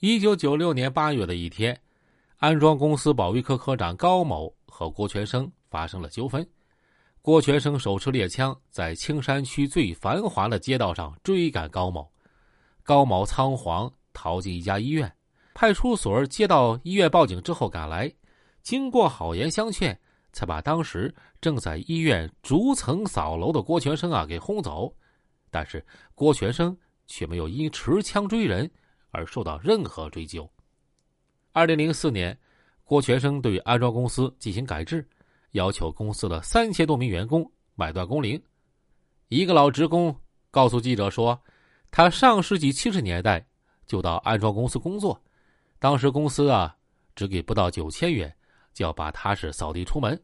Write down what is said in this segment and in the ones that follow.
一九九六年八月的一天，安装公司保卫科科长高某和郭全生发生了纠纷。郭全生手持猎枪，在青山区最繁华的街道上追赶高某。高某仓皇逃进一家医院，派出所接到医院报警之后赶来，经过好言相劝，才把当时正在医院逐层扫楼的郭全生啊给轰走。但是郭全生却没有因持枪追人。而受到任何追究。二零零四年，郭全生对安装公司进行改制，要求公司的三千多名员工买断工龄。一个老职工告诉记者说：“他上世纪七十年代就到安装公司工作，当时公司啊只给不到九千元，就要把他是扫地出门。”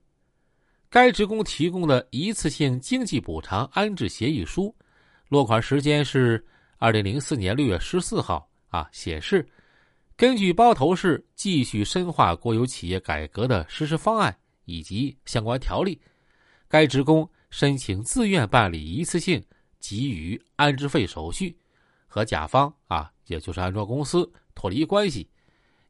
该职工提供的一次性经济补偿安置协议书，落款时间是二零零四年六月十四号。啊，显示，根据包头市继续深化国有企业改革的实施方案以及相关条例，该职工申请自愿办理一次性给予安置费手续，和甲方啊，也就是安装公司脱离关系。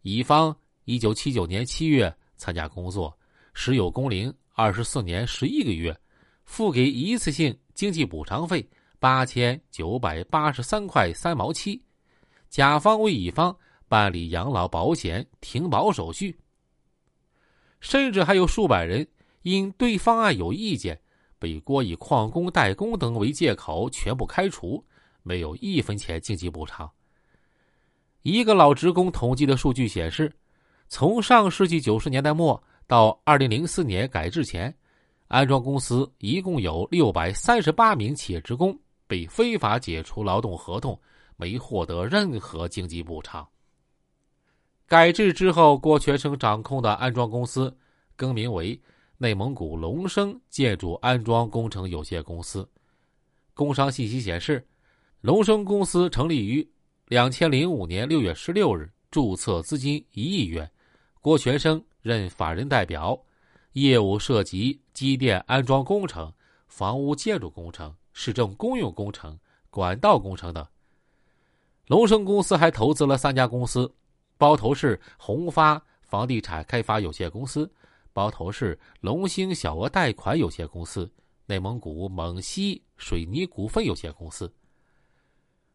乙方一九七九年七月参加工作，时有工龄二十四年十一个月，付给一次性经济补偿费八千九百八十三块三毛七。甲方为乙方办理养老保险停保手续，甚至还有数百人因对方案有意见，被郭以旷工代工等为借口全部开除，没有一分钱经济补偿。一个老职工统计的数据显示，从上世纪九十年代末到二零零四年改制前，安装公司一共有六百三十八名企业职工被非法解除劳动合同。没获得任何经济补偿。改制之后，郭全生掌控的安装公司更名为内蒙古龙生建筑安装工程有限公司。工商信息显示，龙生公司成立于两千零五年六月十六日，注册资金一亿元，郭全生任法人代表，业务涉及机电安装工程、房屋建筑工程、市政公用工程、管道工程等。龙生公司还投资了三家公司：包头市宏发房地产开发有限公司、包头市龙兴小额贷款有限公司、内蒙古蒙西水泥股份有限公司。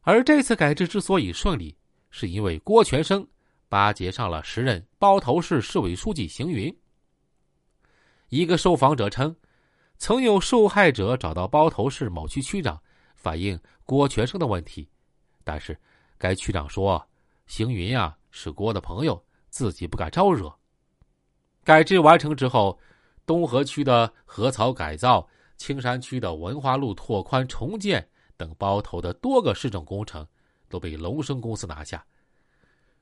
而这次改制之所以顺利，是因为郭全生巴结上了时任包头市市委书记邢云。一个受访者称，曾有受害者找到包头市某区区长反映郭全生的问题，但是。该区长说：“邢云啊是郭的朋友，自己不敢招惹。”改制完成之后，东河区的河槽改造、青山区的文化路拓宽重建等包头的多个市政工程都被龙生公司拿下。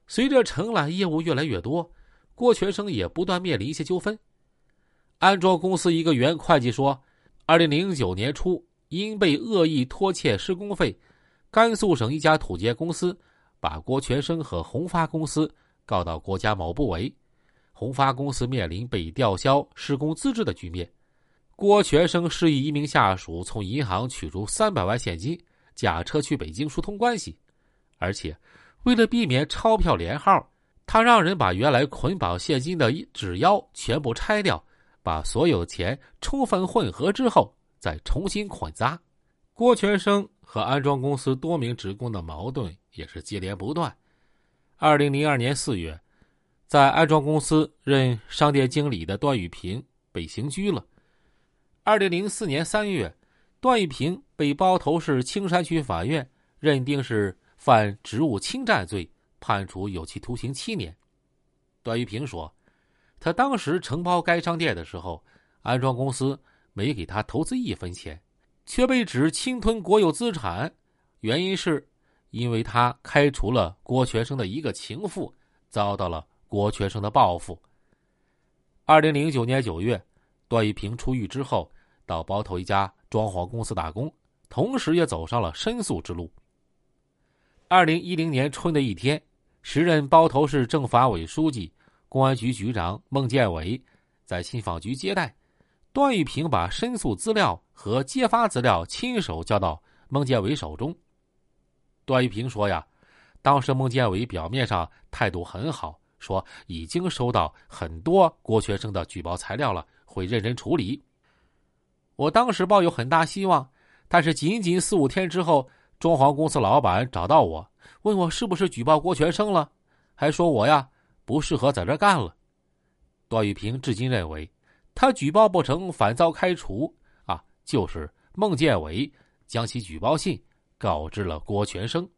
随着承揽业务越来越多，郭全生也不断面临一些纠纷。安装公司一个原会计说：“二零零九年初，因被恶意拖欠施工费。”甘肃省一家土建公司把郭全生和宏发公司告到国家某部委，宏发公司面临被吊销施工资质的局面。郭全生示意一名下属从银行取出三百万现金，驾车去北京疏通关系，而且为了避免钞票连号，他让人把原来捆绑现金的纸腰全部拆掉，把所有钱充分混合之后再重新捆扎。郭全生。和安装公司多名职工的矛盾也是接连不断。二零零二年四月，在安装公司任商店经理的段玉平被刑拘了。二零零四年三月，段玉平被包头市青山区法院认定是犯职务侵占罪，判处有期徒刑七年。段玉平说，他当时承包该商店的时候，安装公司没给他投资一分钱。却被指侵吞国有资产，原因是，因为他开除了郭全生的一个情妇，遭到了郭全生的报复。二零零九年九月，段玉平出狱之后，到包头一家装潢公司打工，同时也走上了申诉之路。二零一零年春的一天，时任包头市政法委书记、公安局局长孟建伟在信访局接待。段玉平把申诉资料和揭发资料亲手交到孟建伟手中。段玉平说：“呀，当时孟建伟表面上态度很好，说已经收到很多郭全生的举报材料了，会认真处理。我当时抱有很大希望，但是仅仅四五天之后，装潢公司老板找到我，问我是不是举报郭全生了，还说我呀不适合在这干了。段玉平至今认为，他举报不成反遭开除啊，就是孟建伟将其举报信告知了郭全生。